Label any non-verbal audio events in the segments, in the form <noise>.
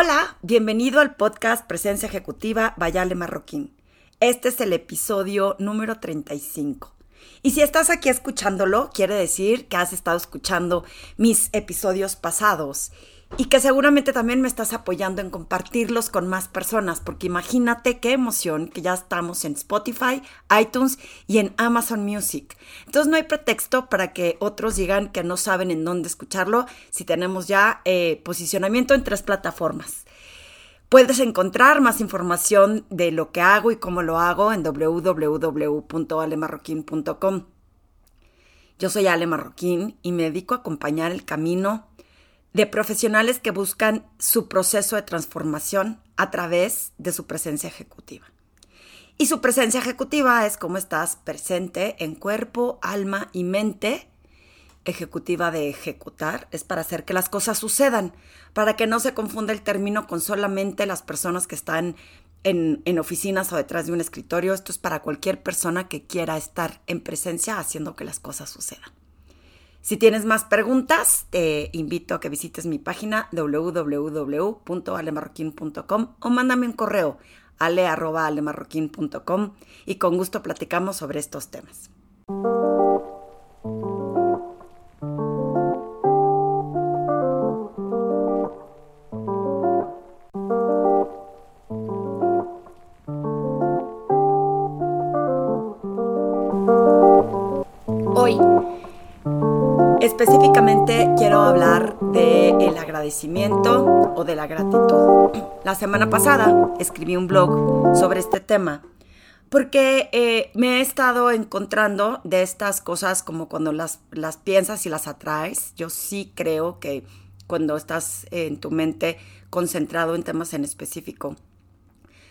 Hola, bienvenido al podcast Presencia Ejecutiva Vayale Marroquín. Este es el episodio número 35. Y si estás aquí escuchándolo, quiere decir que has estado escuchando mis episodios pasados y que seguramente también me estás apoyando en compartirlos con más personas, porque imagínate qué emoción que ya estamos en Spotify, iTunes y en Amazon Music. Entonces no hay pretexto para que otros digan que no saben en dónde escucharlo si tenemos ya eh, posicionamiento en tres plataformas. Puedes encontrar más información de lo que hago y cómo lo hago en www.alemarroquín.com. Yo soy Ale Marroquín y me dedico a acompañar el camino de profesionales que buscan su proceso de transformación a través de su presencia ejecutiva. Y su presencia ejecutiva es cómo estás presente en cuerpo, alma y mente. Ejecutiva de ejecutar es para hacer que las cosas sucedan, para que no se confunda el término con solamente las personas que están en, en, oficinas o detrás de un escritorio. Esto es para cualquier persona que quiera estar en presencia haciendo que las cosas sucedan. Si tienes más preguntas, te invito a que visites mi página www.alemarroquín.com o mándame un correo ale.alemarroquín.com y con gusto platicamos sobre estos temas. Específicamente quiero hablar del agradecimiento o de la gratitud. La semana pasada escribí un blog sobre este tema porque eh, me he estado encontrando de estas cosas como cuando las, las piensas y las atraes. Yo sí creo que cuando estás en tu mente concentrado en temas en específico,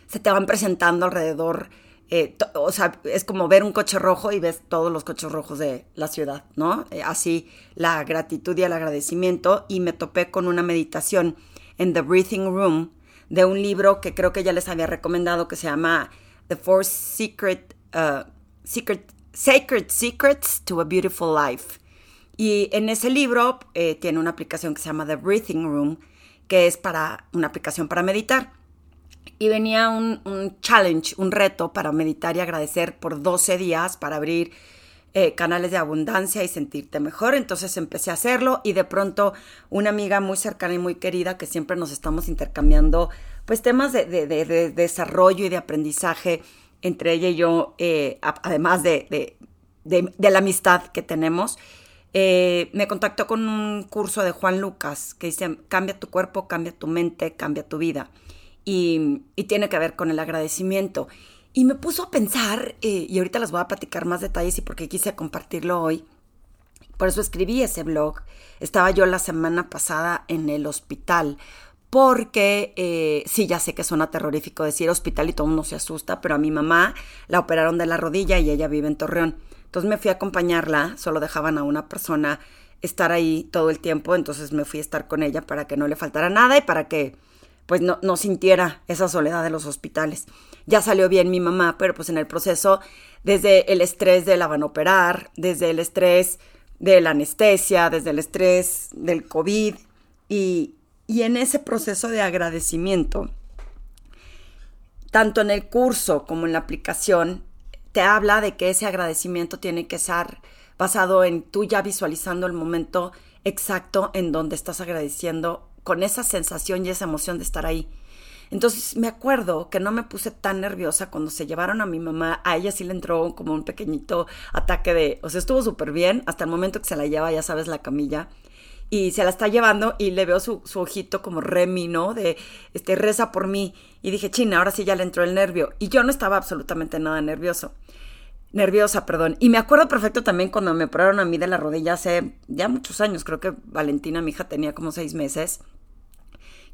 se te van presentando alrededor eh, o sea, es como ver un coche rojo y ves todos los coches rojos de la ciudad, ¿no? Eh, así la gratitud y el agradecimiento. Y me topé con una meditación en The Breathing Room de un libro que creo que ya les había recomendado que se llama The Four Secret, uh, Sacred Secrets to a Beautiful Life. Y en ese libro eh, tiene una aplicación que se llama The Breathing Room, que es para una aplicación para meditar y venía un, challenge, un reto para meditar y agradecer por 12 días para abrir eh, canales de abundancia y sentirte mejor. Entonces empecé a hacerlo y de pronto una amiga muy cercana y muy querida que siempre nos estamos intercambiando pues temas de, desarrollo y de aprendizaje entre ella y yo, eh, además de, la amistad que tenemos. Eh, me contactó con un curso de Juan Lucas que dice, cambia tu cuerpo, cambia tu mente, cambia tu vida y, tiene que ver con el agradecimiento. Y me puso a pensar, eh, y ahorita les voy a platicar más detalles y porque quise compartirlo hoy. Por eso escribí ese blog. Estaba yo la semana pasada en el hospital porque eh, sí, ya sé que suena terrorífico decir hospital y todo mundo se asusta, pero a mi mamá la operaron de la rodilla y ella vive en Torreón. Entonces me fui a acompañarla, solo dejaban a una persona estar ahí todo el tiempo, entonces me fui a estar con ella para que no le faltara nada y para que pues no, no sintiera esa soledad de los hospitales. Ya salió bien mi mamá, pero pues en el proceso, desde el estrés de la van operar, desde el estrés de la anestesia, desde el estrés del COVID y, y en ese proceso de agradecimiento, tanto en el curso como en la aplicación, te habla de que ese agradecimiento tiene que ser basado en tú ya visualizando el momento exacto en donde estás agradeciendo con esa sensación y esa emoción de estar ahí. Entonces me acuerdo que no me puse tan nerviosa cuando se llevaron a mi mamá. A ella sí le entró como un pequeñito ataque de, o sea, estuvo súper bien hasta el momento que se la lleva, ya sabes, la camilla. Y se la está llevando y le veo su, ojito como remi, ¿no? De, este, reza por mí. Y dije, china, ahora sí ya le entró el nervio. Y yo no estaba absolutamente nada nervioso. Nerviosa, perdón. Y me acuerdo perfecto también cuando me operaron a mí de la rodilla hace ya muchos años. Creo que Valentina, mi hija, tenía como seis meses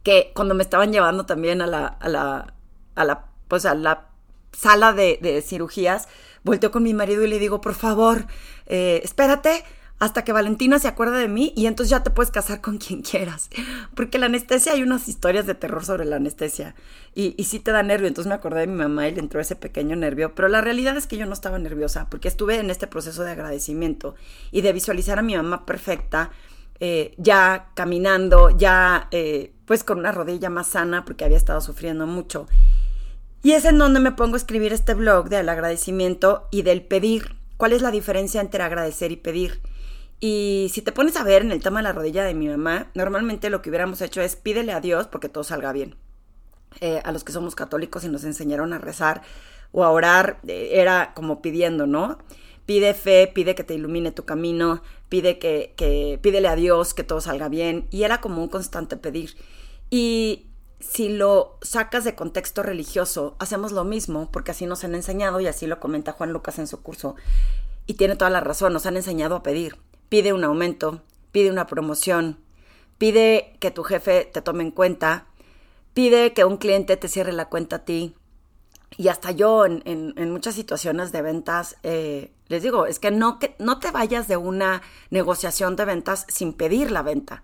que cuando me estaban llevando también a la, a la, a la, pues a la sala de, de cirugías, volteo con mi marido y le digo, por favor, eh, espérate hasta que Valentina se acuerde de mí y entonces ya te puedes casar con <laughs> quien quieras. Porque la anestesia, hay unas historias de terror sobre la anestesia y, y sí te da nervio. Entonces me acordé de mi mamá y le entró ese pequeño nervio. Pero la realidad es que yo no estaba nerviosa porque estuve en este proceso de agradecimiento y de visualizar a mi mamá perfecta eh, ya caminando, ya eh, pues con una rodilla más sana porque había estado sufriendo mucho. Y es en donde me pongo a escribir este blog del agradecimiento y del pedir. ¿Cuál es la diferencia entre agradecer y pedir? Y si te pones a ver en el tema de la rodilla de mi mamá, normalmente lo que hubiéramos hecho es pídele a Dios porque todo salga bien. Eh, a los que somos católicos y nos enseñaron a rezar o a orar, era como pidiendo, ¿no? Pide fe, pide que te ilumine tu camino, pide que, pídele a Dios que todo salga bien. Y era como un constante pedir. Y si lo sacas de contexto religioso, hacemos lo mismo, porque así nos han enseñado y así lo comenta Juan Lucas en su curso. Y tiene toda la razón, nos han enseñado a pedir. Pide un aumento, pide una promoción, pide que tu jefe te tome en cuenta, pide que un cliente te cierre la cuenta a ti, y hasta yo en, muchas situaciones de ventas, eh, les digo, es que no, que no te vayas de una negociación de ventas sin pedir la venta.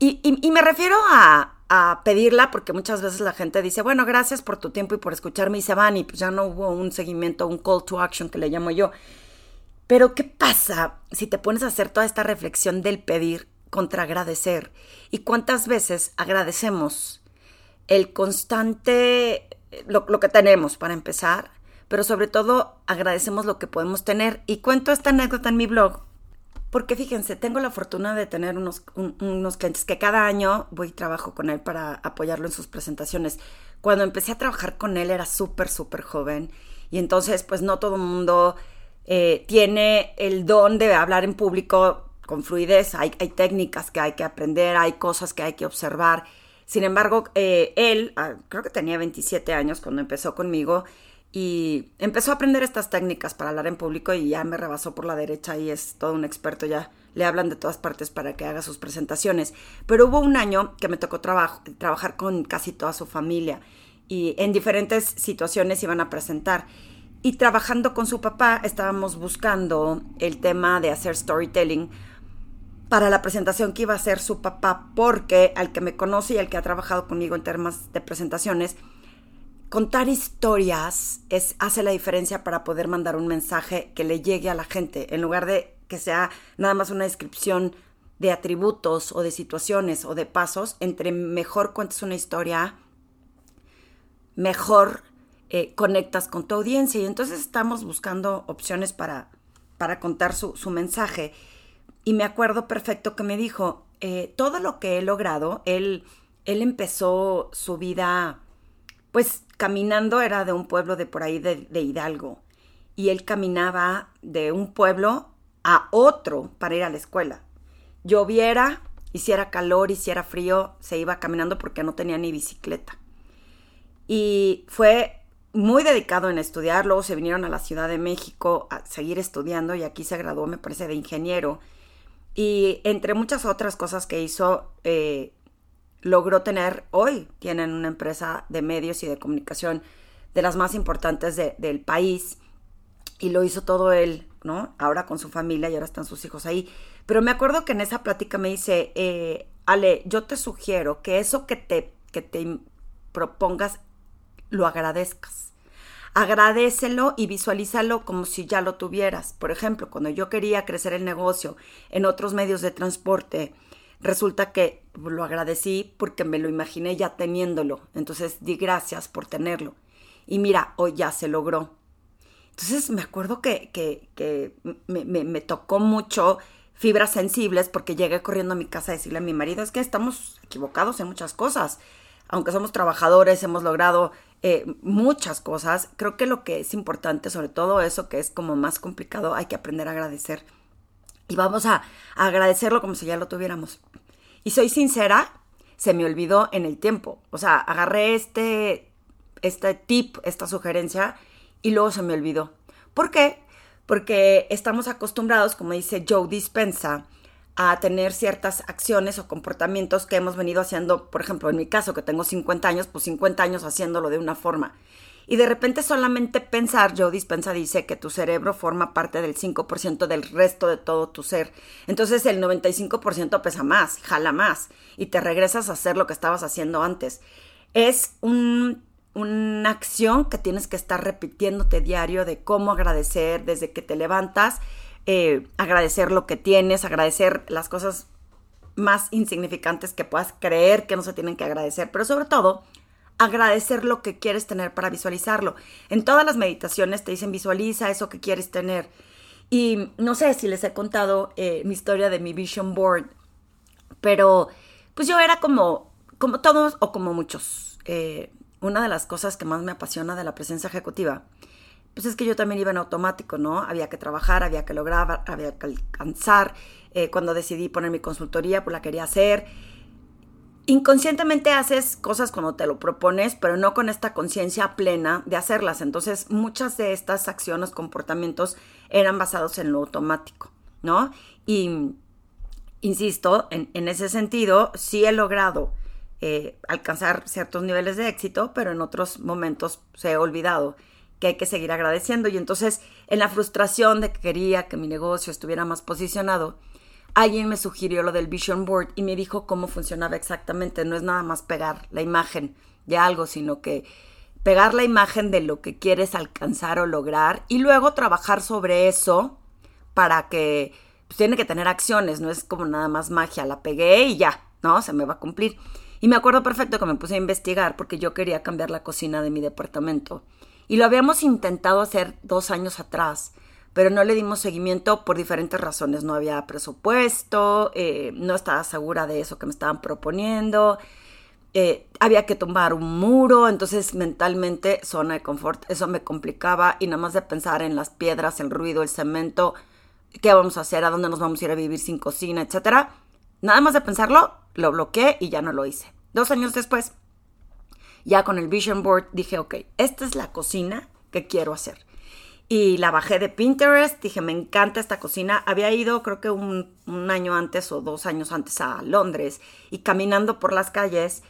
Y, me refiero a, a, pedirla porque muchas veces la gente dice, bueno, gracias por tu tiempo y por escucharme y se van y pues ya no hubo un seguimiento, un call to action que le llamo yo. Pero ¿qué pasa si te pones a hacer toda esta reflexión del pedir contra agradecer? ¿Y cuántas veces agradecemos el constante lo, que tenemos para empezar, pero sobre todo agradecemos lo que podemos tener. Y cuento esta anécdota en mi blog, porque fíjense, tengo la fortuna de tener unos, unos clientes que cada año voy y trabajo con él para apoyarlo en sus presentaciones. Cuando empecé a trabajar con él era súper, súper joven y entonces pues no todo mundo eh, tiene el don de hablar en público con fluidez, hay, hay técnicas que hay que aprender, hay cosas que hay que observar sin embargo, eh, él, ah, creo que tenía 27 años cuando empezó conmigo y empezó a aprender estas técnicas para hablar en público y ya me rebasó por la derecha y es todo un experto ya. Le hablan de todas partes para que haga sus presentaciones. Pero hubo un año que me tocó trabajar con casi toda su familia y en diferentes situaciones iban a presentar. Y trabajando con su papá estábamos buscando el tema de hacer storytelling para la presentación que iba a hacer su papá, porque al que me conoce y al que ha trabajado conmigo en temas de presentaciones, contar historias es, hace la diferencia para poder mandar un mensaje que le llegue a la gente, en lugar de que sea nada más una descripción de atributos o de situaciones o de pasos, entre mejor cuentes una historia, mejor eh, conectas con tu audiencia. Y entonces estamos buscando opciones para, para contar su, su mensaje. Y me acuerdo perfecto que me dijo, eh, todo lo que he logrado, él, él empezó su vida, pues caminando, era de un pueblo de por ahí de, Hidalgo, y él caminaba de un pueblo a otro para ir a la escuela. Lloviera, hiciera calor, hiciera frío, se iba caminando porque no tenía ni bicicleta. Y fue muy dedicado en estudiar, luego se vinieron a la Ciudad de México a seguir estudiando y aquí se graduó, me parece, de ingeniero y entre muchas otras cosas que hizo, eh, logró tener, hoy tienen una empresa de medios y de comunicación de las más importantes del país. Y lo hizo todo él, ¿no? Ahora con su familia y ahora están sus hijos ahí. Pero me acuerdo que en esa plática me dice, eh, Ale, yo te sugiero que eso que te, que te propongas lo agradezcas agradecelo y visualízalo como si ya lo tuvieras. Por ejemplo, cuando yo quería crecer el negocio en otros medios de transporte, resulta que lo agradecí porque me lo imaginé ya teniéndolo. Entonces di gracias por tenerlo. Y mira, hoy ya se logró. Entonces me acuerdo que, que, me, me, tocó mucho fibras sensibles porque llegué corriendo a mi casa a decirle a mi marido, es que estamos equivocados en muchas cosas. Aunque somos trabajadores, hemos logrado eh, muchas cosas. Creo que lo que es importante, sobre todo eso que es como más complicado, hay que aprender a agradecer. Y vamos a, agradecerlo como si ya lo tuviéramos. Y soy sincera, se me olvidó en el tiempo. O sea, agarré este, este tip, esta sugerencia, y luego se me olvidó. ¿Por qué? Porque estamos acostumbrados, como dice Joe Dispensa, a tener ciertas acciones o comportamientos que hemos venido haciendo, por ejemplo, en mi caso, que tengo 50 años, pues 50 años haciéndolo de una forma. Y de repente solamente pensar, Joe Dispensa dice que tu cerebro forma parte del 5% del resto de todo tu ser. Entonces el 95% pesa más, jala más, y te regresas a hacer lo que estabas haciendo antes. Es un, una acción que tienes que estar repitiéndote diario de cómo agradecer desde que te levantas eh, agradecer lo que tienes, agradecer las cosas más insignificantes que puedas creer que no se tienen que agradecer, pero sobre todo agradecer lo que quieres tener para visualizarlo. En todas las meditaciones te dicen visualiza eso que quieres tener. Y no sé si les he contado eh, mi historia de mi vision board, pero pues yo era como, como todos o como muchos. Eh, una de las cosas que más me apasiona de la presencia ejecutiva, pues es que yo también iba en automático, ¿no? Había que trabajar, había que lograr, había que alcanzar. Eh, cuando decidí poner mi consultoría, pues la quería hacer inconscientemente haces cosas cuando te lo propones, pero no con esta conciencia plena de hacerlas. Entonces, muchas de estas acciones, comportamientos eran basados en lo automático, ¿no? Y, insisto, en, ese sentido, sí he logrado eh, alcanzar ciertos niveles de éxito, pero en otros momentos se he olvidado que hay que seguir agradeciendo. Y entonces, en la frustración de que quería que mi negocio estuviera más posicionado, alguien me sugirió lo del Vision Board y me dijo cómo funcionaba exactamente. No es nada más pegar la imagen de algo, sino que pegar la imagen de lo que quieres alcanzar o lograr y luego trabajar sobre eso para que pues, tiene que tener acciones, no es como nada más magia, la pegué y ya, ¿no? Se me va a cumplir. Y me acuerdo perfecto que me puse a investigar porque yo quería cambiar la cocina de mi departamento. Y lo habíamos intentado hacer dos años atrás pero no le dimos seguimiento por diferentes razones. No había presupuesto, eh, no estaba segura de eso que me estaban proponiendo, eh, había que tumbar un muro, entonces mentalmente zona de confort, eso me complicaba y nada más de pensar en las piedras, el ruido, el cemento, qué vamos a hacer, a dónde nos vamos a ir a vivir sin cocina, etcétera. Nada más de pensarlo, lo bloqueé y ya no lo hice. Dos años después, ya con el Vision Board, dije, ok, esta es la cocina que quiero hacer y la bajé de Pinterest. Dije, me encanta esta cocina. Había ido creo que un, año antes o dos años antes a Londres y caminando por las calles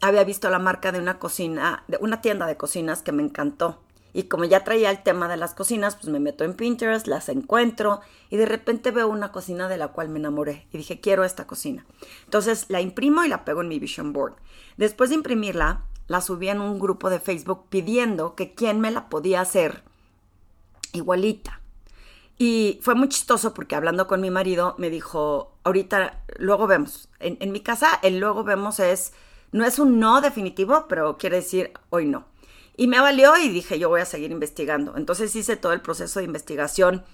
había visto la marca de una cocina, de una tienda de cocinas que me encantó. Y como ya traía el tema de las cocinas, pues me meto en Pinterest, las encuentro y de repente veo una cocina de la cual me enamoré y dije, quiero esta cocina. Entonces la imprimo y la pego en mi vision board. Después de imprimirla, la subí en un grupo de Facebook pidiendo que quién me la podía hacer igualita. Y fue muy chistoso porque hablando con mi marido me dijo, ahorita, luego vemos. En, mi casa el luego vemos es, no es un no definitivo, pero quiere decir hoy no. Y me valió y dije, yo voy a seguir investigando. Entonces hice todo el proceso de investigación.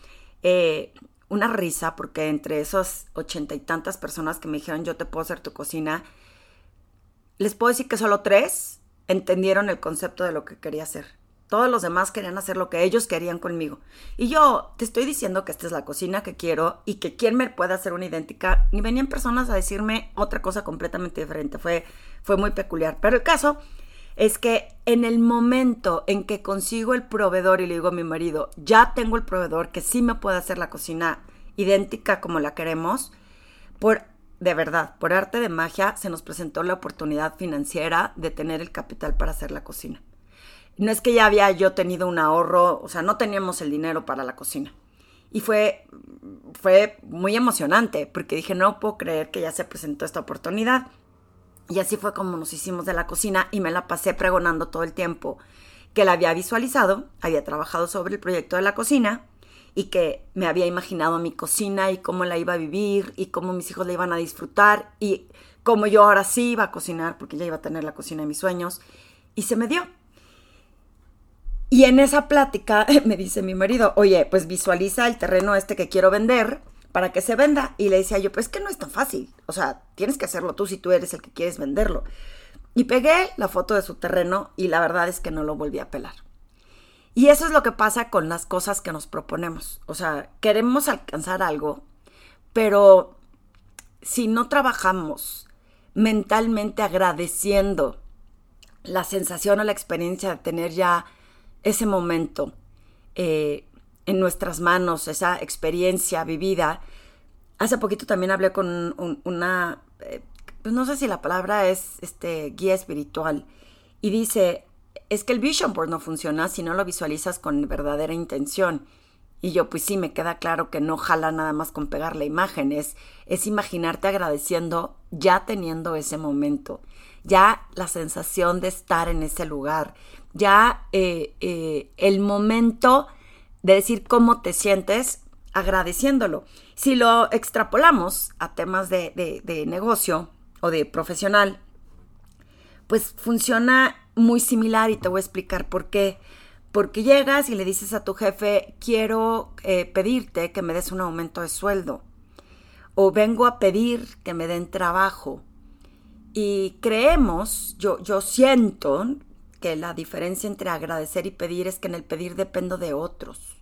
Eh, una risa porque entre esas ochenta y tantas personas que me dijeron, yo te puedo hacer tu cocina, les puedo decir que solo tres entendieron el concepto de lo que quería hacer. Todos los demás querían hacer lo que ellos querían conmigo. Y yo te estoy diciendo que esta es la cocina que quiero y que quién me puede hacer una idéntica. Y venían personas a decirme otra cosa completamente diferente. Fue, fue muy peculiar. Pero el caso es que en el momento en que consigo el proveedor y le digo a mi marido, ya tengo el proveedor que sí me puede hacer la cocina idéntica como la queremos, por de verdad, por arte de magia, se nos presentó la oportunidad financiera de tener el capital para hacer la cocina no es que ya había yo tenido un ahorro, o sea, no teníamos el dinero para la cocina. Y fue, fue muy emocionante porque dije, no puedo creer que ya se presentó esta oportunidad. Y así fue como nos hicimos de la cocina y me la pasé pregonando todo el tiempo que la había visualizado, había trabajado sobre el proyecto de la cocina y que me había imaginado mi cocina y cómo la iba a vivir y cómo mis hijos la iban a disfrutar y cómo yo ahora sí iba a cocinar porque ya iba a tener la cocina de mis sueños. Y se me dio. Y en esa plática <laughs> me dice mi marido, oye, pues visualiza el terreno este que quiero vender para que se venda. Y le decía yo, pues que no es tan fácil. O sea, tienes que hacerlo tú si tú eres el que quieres venderlo. Y pegué la foto de su terreno y la verdad es que no lo volví a pelar. Y eso es lo que pasa con las cosas que nos proponemos. O sea, queremos alcanzar algo, pero si no trabajamos mentalmente agradeciendo la sensación o la experiencia de tener ya ese momento eh, en nuestras manos, esa experiencia vivida. Hace poquito también hablé con una, eh, pues no sé si la palabra es este, guía espiritual, y dice, es que el vision board no funciona si no lo visualizas con verdadera intención. Y yo, pues sí, me queda claro que no jala nada más con pegar la imagen, es imaginarte agradeciendo ya teniendo ese momento, ya la sensación de estar en ese lugar, ya eh, eh, el momento de decir cómo te sientes agradeciéndolo. Si lo extrapolamos a temas de, de negocio o de profesional, pues funciona muy similar y te voy a explicar por qué. Porque llegas y le dices a tu jefe, quiero eh, pedirte que me des un aumento de sueldo. O vengo a pedir que me den trabajo. Y creemos, yo, yo siento que la diferencia entre agradecer y pedir es que en el pedir dependo de otros.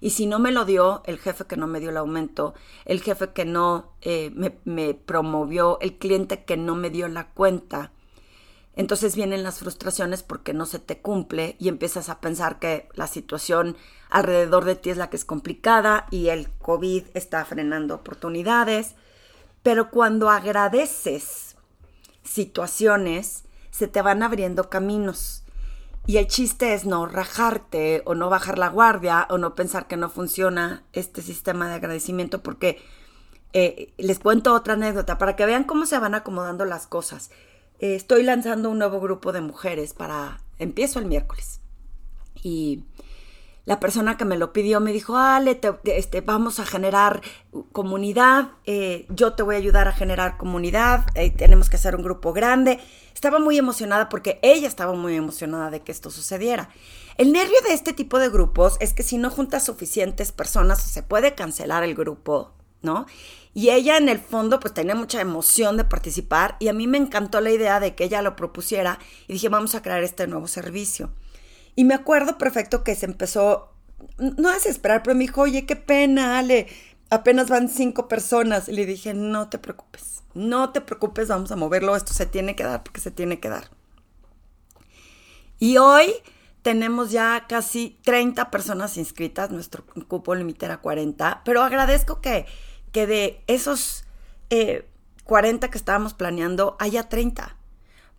Y si no me lo dio el jefe que no me dio el aumento, el jefe que no eh, me, me promovió, el cliente que no me dio la cuenta, entonces vienen las frustraciones porque no se te cumple y empiezas a pensar que la situación alrededor de ti es la que es complicada y el COVID está frenando oportunidades. Pero cuando agradeces situaciones, se te van abriendo caminos. Y el chiste es no rajarte o no bajar la guardia o no pensar que no funciona este sistema de agradecimiento porque eh, les cuento otra anécdota para que vean cómo se van acomodando las cosas. Eh, estoy lanzando un nuevo grupo de mujeres para, empiezo el miércoles. Y la persona que me lo pidió me dijo, Ale, este, vamos a generar comunidad, eh, yo te voy a ayudar a generar comunidad, eh, tenemos que hacer un grupo grande. Estaba muy emocionada porque ella estaba muy emocionada de que esto sucediera. El nervio de este tipo de grupos es que si no juntas suficientes personas se puede cancelar el grupo, ¿no? Y ella en el fondo pues tenía mucha emoción de participar y a mí me encantó la idea de que ella lo propusiera y dije vamos a crear este nuevo servicio. Y me acuerdo perfecto que se empezó, no a desesperar, pero me dijo, oye, qué pena, Ale, apenas van cinco personas. Y le dije, no te preocupes, no te preocupes, vamos a moverlo, esto se tiene que dar porque se tiene que dar. Y hoy tenemos ya casi 30 personas inscritas, nuestro cupo límite era 40, pero agradezco que que de esos 40 eh, que estábamos planeando haya 30.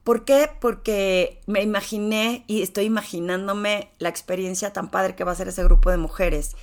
¿Por qué? Porque me imaginé y estoy imaginándome la experiencia tan padre que va a ser ese grupo de mujeres.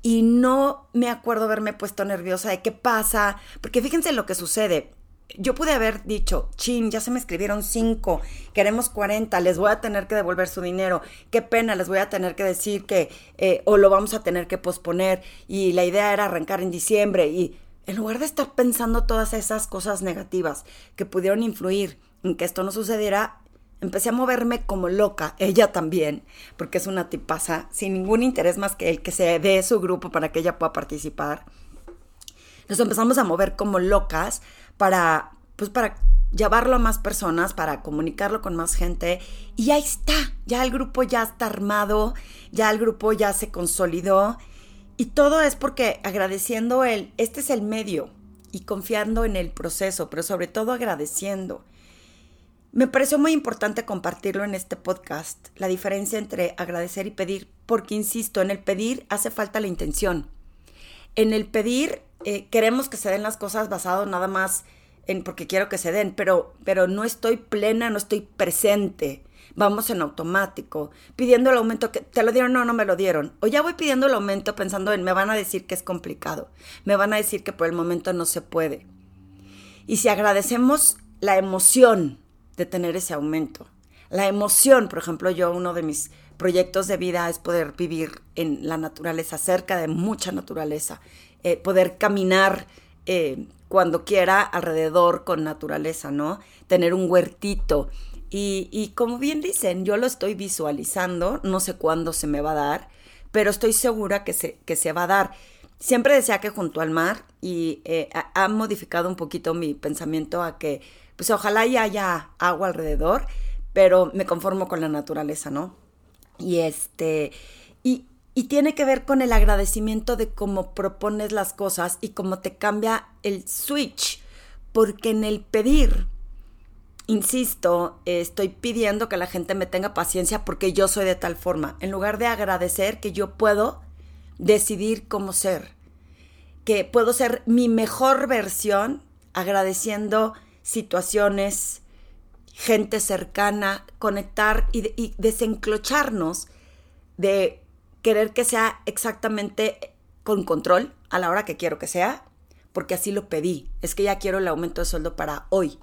Y no me acuerdo haberme puesto nerviosa de qué pasa, porque fíjense lo que sucede. Yo pude haber dicho, chin, ya se me escribieron cinco, queremos 40, les voy a tener que devolver su dinero, qué pena, les voy a tener que decir que, eh, o lo vamos a tener que posponer, y la idea era arrancar en diciembre, y en lugar de estar pensando todas esas cosas negativas que pudieron influir en que esto no sucediera, empecé a moverme como loca, ella también, porque es una tipaza, sin ningún interés más que el que se dé su grupo para que ella pueda participar. Nos empezamos a mover como locas para, pues para llevarlo a más personas, para comunicarlo con más gente. Y ahí está, ya el grupo ya está armado, ya el grupo ya se consolidó. Y todo es porque agradeciendo él, este es el medio y confiando en el proceso, pero sobre todo agradeciendo. Me pareció muy importante compartirlo en este podcast, la diferencia entre agradecer y pedir, porque insisto, en el pedir hace falta la intención. En el pedir eh, queremos que se den las cosas basado nada más en porque quiero que se den, pero, pero no estoy plena, no estoy presente. Vamos en automático, pidiendo el aumento que te lo dieron, no, no me lo dieron. O ya voy pidiendo el aumento pensando en me van a decir que es complicado, me van a decir que por el momento no se puede. Y si agradecemos la emoción de tener ese aumento, la emoción, por ejemplo, yo uno de mis proyectos de vida es poder vivir en la naturaleza, cerca de mucha naturaleza. Eh, poder caminar eh, cuando quiera alrededor con naturaleza, ¿no? Tener un huertito. Y, como bien dicen, yo lo estoy visualizando, no sé cuándo se me va a dar, pero estoy segura que se, que se va a dar. Siempre decía que junto al mar y eh, ha modificado un poquito mi pensamiento a que, pues ojalá ya haya agua alrededor, pero me conformo con la naturaleza, ¿no? Y este, y, y tiene que ver con el agradecimiento de cómo propones las cosas y cómo te cambia el switch. Porque en el pedir, insisto, estoy pidiendo que la gente me tenga paciencia porque yo soy de tal forma. En lugar de agradecer que yo puedo decidir cómo ser. Que puedo ser mi mejor versión agradeciendo situaciones, gente cercana, conectar y, desenclocharnos de querer que sea exactamente con control a la hora que quiero que sea, porque así lo pedí. Es que ya quiero el aumento de sueldo para hoy.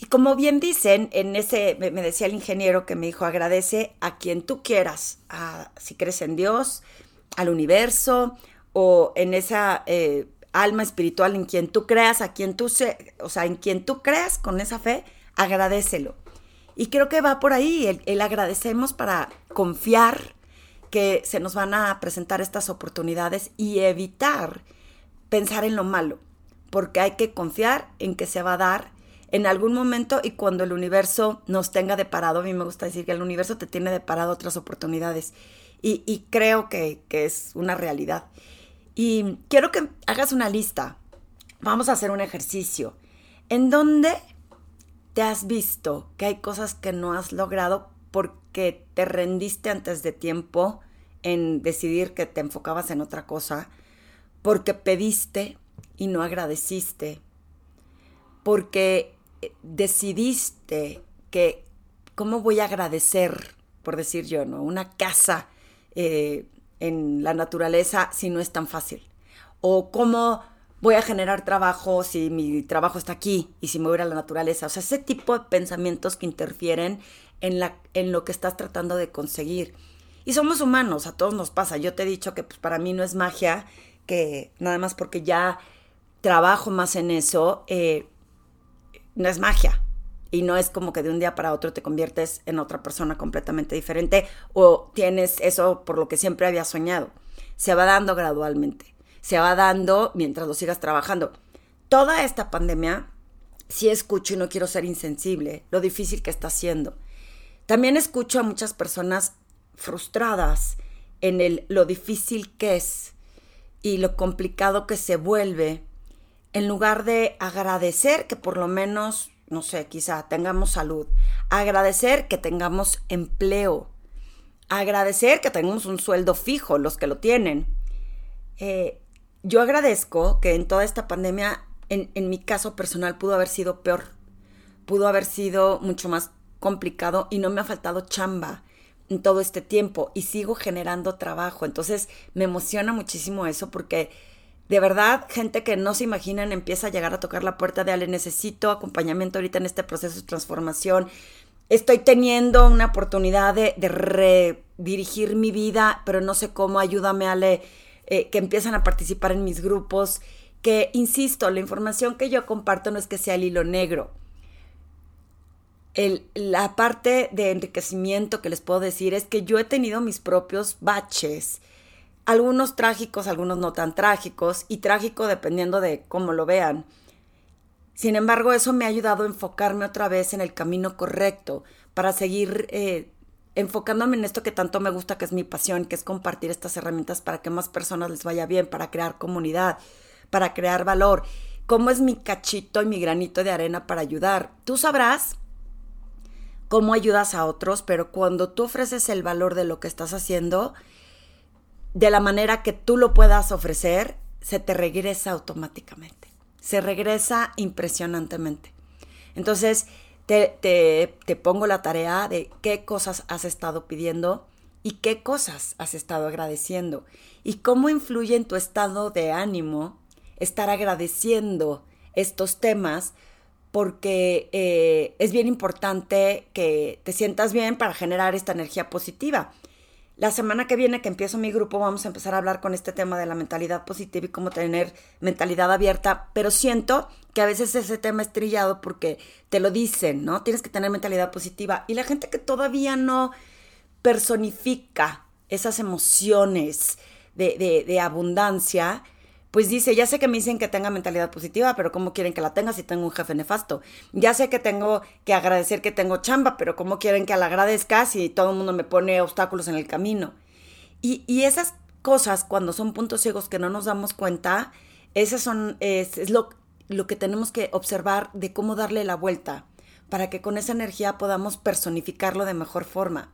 Y como bien dicen, en ese, me decía el ingeniero que me dijo, agradece a quien tú quieras, a, si crees en Dios, al universo o en esa eh, alma espiritual en quien tú creas, a quien tú se, o sea, en quien tú creas con esa fe, agradecelo. Y creo que va por ahí, el, el agradecemos para confiar que se nos van a presentar estas oportunidades y evitar pensar en lo malo, porque hay que confiar en que se va a dar en algún momento y cuando el universo nos tenga deparado, a mí me gusta decir que el universo te tiene deparado otras oportunidades y, creo que, que es una realidad. Y quiero que hagas una lista. Vamos a hacer un ejercicio. ¿En dónde te has visto que hay cosas que no has logrado porque te rendiste antes de tiempo en decidir que te enfocabas en otra cosa? Porque pediste y no agradeciste. Porque decidiste que, ¿cómo voy a agradecer, por decir yo, ¿no? Una casa eh, en la naturaleza si no es tan fácil. O cómo voy a generar trabajo si mi trabajo está aquí y si me voy a la naturaleza. O sea, ese tipo de pensamientos que interfieren en, la, en lo que estás tratando de conseguir. Y somos humanos, a todos nos pasa. Yo te he dicho que pues, para mí no es magia, que nada más porque ya trabajo más en eso, eh, no es magia. Y no es como que de un día para otro te conviertes en otra persona completamente diferente o tienes eso por lo que siempre había soñado. Se va dando gradualmente. Se va dando mientras lo sigas trabajando. Toda esta pandemia, sí escucho y no quiero ser insensible, lo difícil que está siendo. También escucho a muchas personas frustradas en el, lo difícil que es y lo complicado que se vuelve en lugar de agradecer que por lo menos, no sé, quizá tengamos salud, agradecer que tengamos empleo, agradecer que tengamos un sueldo fijo, los que lo tienen. Eh, yo agradezco que en toda esta pandemia, en, en mi caso personal, pudo haber sido peor, pudo haber sido mucho más complicado y no me ha faltado chamba en todo este tiempo y sigo generando trabajo. Entonces me emociona muchísimo eso porque de verdad, gente que no se imaginan empieza a llegar a tocar la puerta de Ale, necesito acompañamiento ahorita en este proceso de transformación. Estoy teniendo una oportunidad de, redirigir mi vida, pero no sé cómo, ayúdame Ale, eh, que empiezan a participar en mis grupos, que, insisto, la información que yo comparto no es que sea el hilo negro. La parte de enriquecimiento que les puedo decir es que yo he tenido mis propios baches algunos trágicos, algunos no tan trágicos, y trágico dependiendo de cómo lo vean. Sin embargo, eso me ha ayudado a enfocarme otra vez en el camino correcto para seguir eh, enfocándome en esto que tanto me gusta, que es mi pasión, que es compartir estas herramientas para que más personas les vaya bien, para crear comunidad, para crear valor. ¿Cómo es mi cachito y mi granito de arena para ayudar? Tú sabrás cómo ayudas a otros, pero cuando tú ofreces el valor de lo que estás haciendo, de la manera que tú lo puedas ofrecer, se te regresa automáticamente. Se regresa impresionantemente. Entonces, te, te, pongo la tarea de qué cosas has estado pidiendo y qué cosas has estado agradeciendo y cómo influye en tu estado de ánimo estar agradeciendo estos temas porque eh, es bien importante que te sientas bien para generar esta energía positiva. La semana que viene que empiezo mi grupo vamos a empezar a hablar con este tema de la mentalidad positiva y cómo tener mentalidad abierta, pero siento que a veces ese tema es trillado porque te lo dicen, ¿no? Tienes que tener mentalidad positiva y la gente que todavía no personifica esas emociones de, de, de abundancia, pues dice, ya sé que me dicen que tenga mentalidad positiva, pero ¿cómo quieren que la tenga si tengo un jefe nefasto? Ya sé que tengo que agradecer que tengo chamba, pero ¿cómo quieren que la agradezca si todo el mundo me pone obstáculos en el camino? Y, esas cosas, cuando son puntos ciegos que no nos damos cuenta, esas son, es, lo, lo que tenemos que observar de cómo darle la vuelta para que con esa energía podamos personificarlo de mejor forma.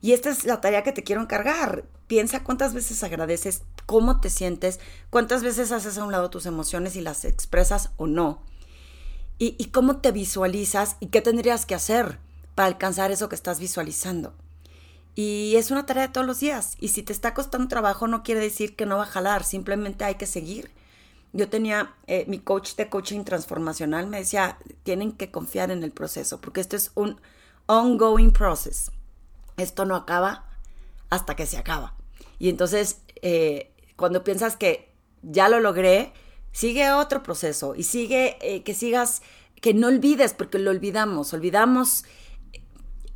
Y esta es la tarea que te quiero encargar. Piensa cuántas veces agradeces, cómo te sientes, cuántas veces haces a un lado tus emociones y las expresas o no. Y, cómo te visualizas y qué tendrías que hacer para alcanzar eso que estás visualizando. Y es una tarea de todos los días. Y si te está costando trabajo, no quiere decir que no va a jalar, simplemente hay que seguir. Yo tenía, eh, mi coach de coaching transformacional me decía, tienen que confiar en el proceso, porque esto es un ongoing process esto no acaba hasta que se acaba. Y entonces, eh, cuando piensas que ya lo logré, sigue otro proceso y sigue eh, que sigas, que no olvides, porque lo olvidamos, olvidamos,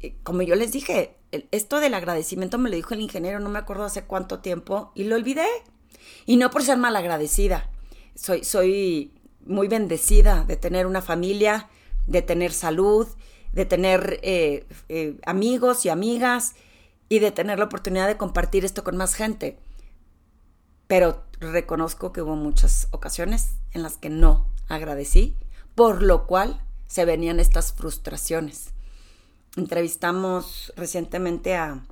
eh, como yo les dije, esto del agradecimiento me lo dijo el ingeniero, no me acuerdo hace cuánto tiempo, y lo olvidé. Y no por ser mal agradecida, soy, soy muy bendecida de tener una familia, de tener salud, de tener eh, amigos y amigas y de tener la oportunidad de compartir esto con más gente. Pero reconozco que hubo muchas ocasiones en las que no agradecí, por lo cual se venían estas frustraciones. Entrevistamos recientemente a,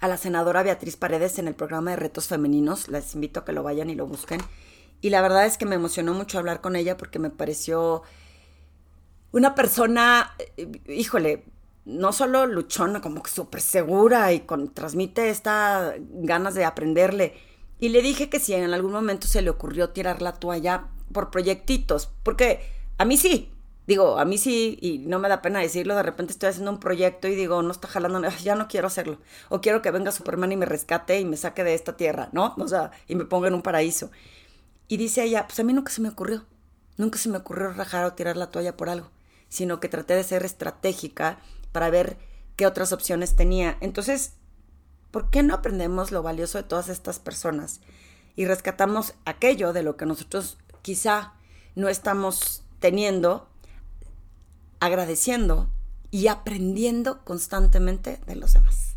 a la senadora Beatriz Paredes en el programa de retos femeninos. Les invito a que lo vayan y lo busquen. Y la verdad es que me emocionó mucho hablar con ella porque me pareció una persona, eh, híjole, no solo luchona, como que súper segura y transmite esta ganas de aprenderle. Y le dije que si en algún momento se le ocurrió tirar la toalla por proyectitos, porque a mí sí, digo, a mí sí, y no me da pena decirlo, de repente estoy haciendo un proyecto y digo, no está jalando, ya no quiero hacerlo, o quiero que venga Superman y me rescate y me saque de esta tierra, ¿no? O sea, y me ponga en un paraíso. Y dice ella, pues a mí nunca se me ocurrió, nunca se me ocurrió rajar o tirar la toalla por algo, sino que traté de ser estratégica para ver qué otras opciones tenía. Entonces, ¿por qué no aprendemos lo valioso de todas estas personas y rescatamos aquello de lo que nosotros quizá no estamos teniendo, agradeciendo y aprendiendo constantemente de los demás?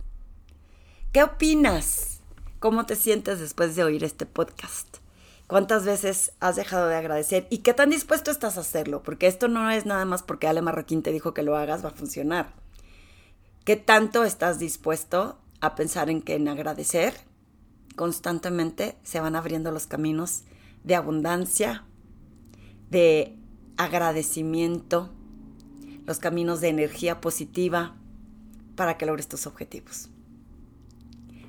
¿Qué opinas? ¿Cómo te sientes después de oír este podcast? ¿Cuántas veces has dejado de agradecer? ¿Y qué tan dispuesto estás a hacerlo? Porque esto no es nada más porque Ale Marroquín te dijo que lo hagas, va a funcionar. ¿Qué tanto estás dispuesto a pensar en que en agradecer constantemente se van abriendo los caminos de abundancia, de agradecimiento, los caminos de energía positiva para que logres tus objetivos?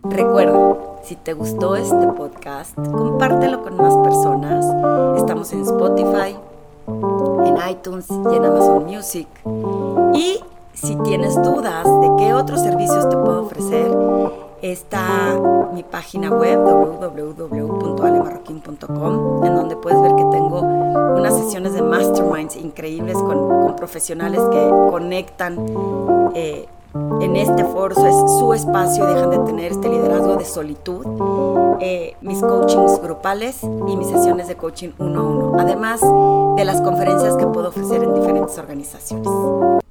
Recuerda, si te gustó este podcast, compártelo con más personas. Estamos en Spotify, en iTunes y en Amazon Music. Y si tienes dudas de qué otros servicios te puedo ofrecer, está mi página web www.alemarroquín.com en donde puedes ver que tengo unas sesiones de masterminds increíbles con, profesionales que conectan eh, en este foro, es su espacio y dejan de tener este liderazgo de solitud, eh, mis coachings grupales y mis sesiones de coaching uno a uno, además de las conferencias que puedo ofrecer en diferentes organizaciones.